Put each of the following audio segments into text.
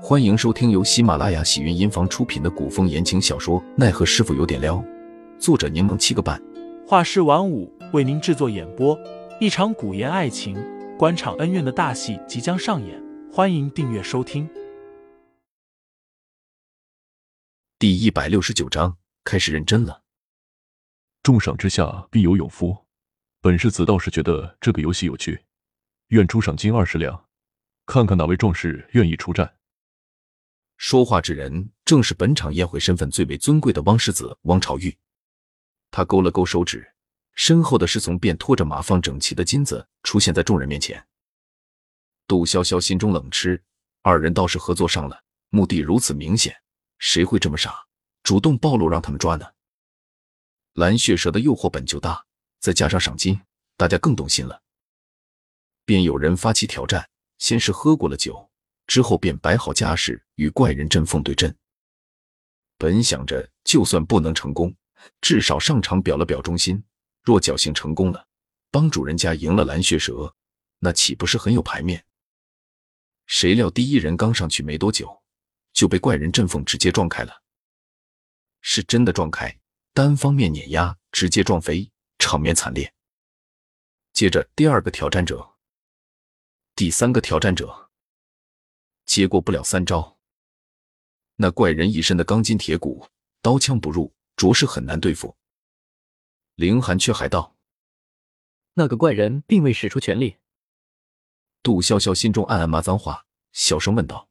欢迎收听由喜马拉雅喜云音房出品的古风言情小说《奈何师傅有点撩》，作者柠檬七个半，画师晚舞为您制作演播。一场古言爱情、官场恩怨的大戏即将上演，欢迎订阅收听。第一百六十九章开始认真了。重赏之下必有勇夫，本世子倒是觉得这个游戏有趣，愿出赏金二十两，看看哪位壮士愿意出战。说话之人正是本场宴会身份最为尊贵的汪世子汪朝玉。他勾了勾手指，身后的侍从便拖着马放整齐的金子出现在众人面前。杜潇潇心中冷嗤，二人倒是合作上了，目的如此明显，谁会这么傻，主动暴露让他们抓呢？蓝血蛇的诱惑本就大，再加上赏金，大家更动心了。便有人发起挑战，先是喝过了酒。之后便摆好架势与怪人阵凤对阵。本想着就算不能成功，至少上场表了表忠心。若侥幸成功了，帮主人家赢了蓝血蛇，那岂不是很有牌面？谁料第一人刚上去没多久，就被怪人阵凤直接撞开了。是真的撞开，单方面碾压，直接撞飞，场面惨烈。接着第二个挑战者，第三个挑战者。接过不了三招，那怪人一身的钢筋铁骨，刀枪不入，着实很难对付。凌寒却还道：“那个怪人并未使出全力。”杜潇潇心中暗暗骂脏话，小声问道：“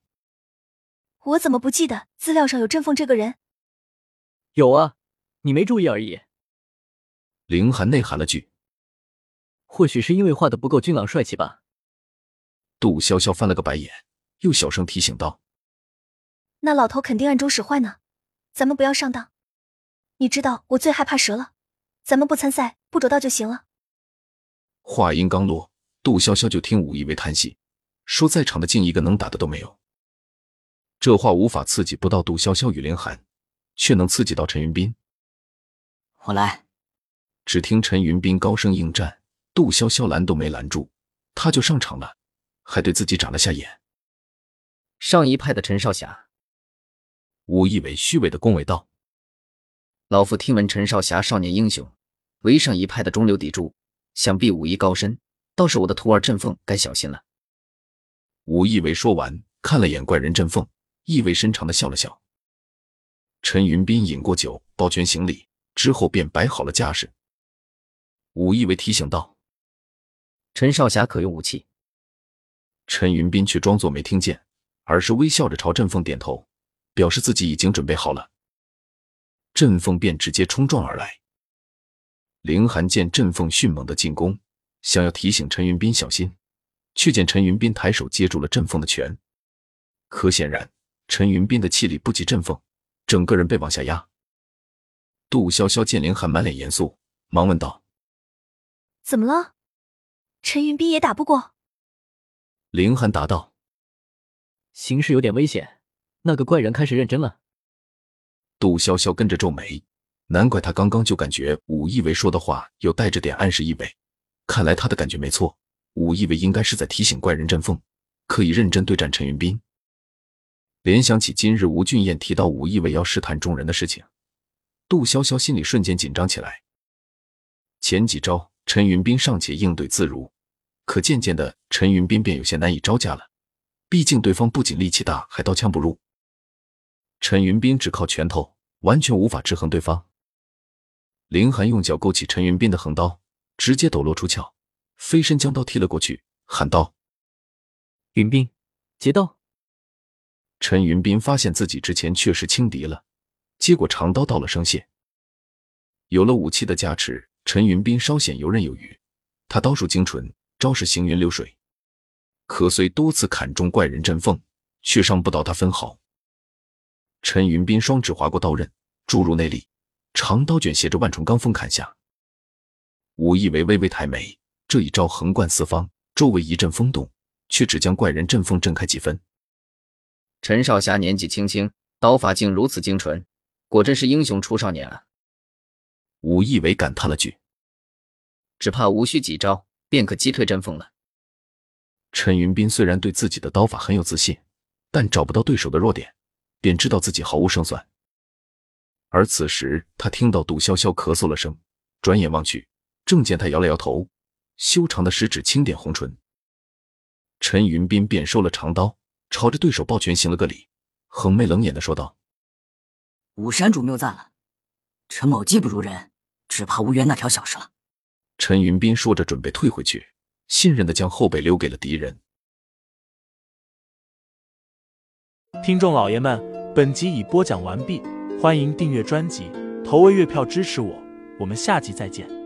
我怎么不记得资料上有振凤这个人？”“有啊，你没注意而已。”凌寒内喊了句：“或许是因为画的不够俊朗帅气吧。”杜潇潇翻了个白眼。又小声提醒道：“那老头肯定暗中使坏呢，咱们不要上当。你知道我最害怕蛇了，咱们不参赛，不着道就行了。”话音刚落，杜潇潇就听武一为叹息，说：“在场的竟一个能打的都没有。”这话无法刺激不到杜潇潇与林寒，却能刺激到陈云斌。我来。只听陈云斌高声应战，杜潇潇拦都没拦住，他就上场了，还对自己眨了下眼。上一派的陈少侠，武义伟虚伪的恭维道：“老夫听闻陈少侠少年英雄，为上一派的中流砥柱，想必武艺高深，倒是我的徒儿振凤该小心了。”武义伟说完，看了眼怪人振凤，意味深长的笑了笑。陈云斌饮过酒，抱拳行礼，之后便摆好了架势。武义伟提醒道：“陈少侠可用武器？”陈云斌却装作没听见。而是微笑着朝振凤点头，表示自己已经准备好了。振凤便直接冲撞而来。凌寒见振凤迅猛的进攻，想要提醒陈云斌小心，却见陈云斌抬手接住了振凤的拳。可显然，陈云斌的气力不及振凤，整个人被往下压。杜潇潇见凌寒满脸严肃，忙问道：“怎么了？陈云斌也打不过？”凌寒答道。形势有点危险，那个怪人开始认真了。杜潇潇跟着皱眉，难怪他刚刚就感觉武义为说的话有带着点暗示意味。看来他的感觉没错，武义为应该是在提醒怪人振凤，可以认真对战陈云斌。联想起今日吴俊彦提到武义为要试探众人的事情，杜潇潇心里瞬间紧张起来。前几招陈云斌尚且应对自如，可渐渐的陈云斌便有些难以招架了。毕竟对方不仅力气大，还刀枪不入。陈云斌只靠拳头，完全无法制衡对方。林寒用脚勾起陈云斌的横刀，直接抖落出鞘，飞身将刀踢了过去，喊道：“云斌，接刀！”陈云斌发现自己之前确实轻敌了，结果长刀到了声线。有了武器的加持，陈云斌稍显游刃有余。他刀术精纯，招式行云流水。可虽多次砍中怪人振凤，却伤不到他分毫。陈云斌双指划过刀刃，注入内力，长刀卷携着万重罡风砍下。武义为微微抬眉，这一招横贯四方，周围一阵风动，却只将怪人振凤震开几分。陈少侠年纪轻轻，刀法竟如此精纯，果真是英雄出少年啊！武义为感叹了句：“只怕无需几招，便可击退振凤了。”陈云斌虽然对自己的刀法很有自信，但找不到对手的弱点，便知道自己毫无胜算。而此时，他听到杜潇潇咳嗽了声，转眼望去，正见他摇了摇头，修长的食指轻点红唇。陈云斌便收了长刀，朝着对手抱拳行了个礼，横眉冷眼的说道：“武山主谬赞了，陈某技不如人，只怕无缘那条小蛇了。”陈云斌说着，准备退回去，信任的将后背留给了敌人。听众老爷们，本集已播讲完毕，欢迎订阅专辑，投喂月票支持我，我们下集再见。